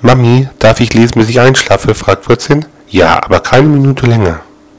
Mami, darf ich lesen, bis ich einschlafe? fragt Fritzchen. Ja, aber keine Minute länger.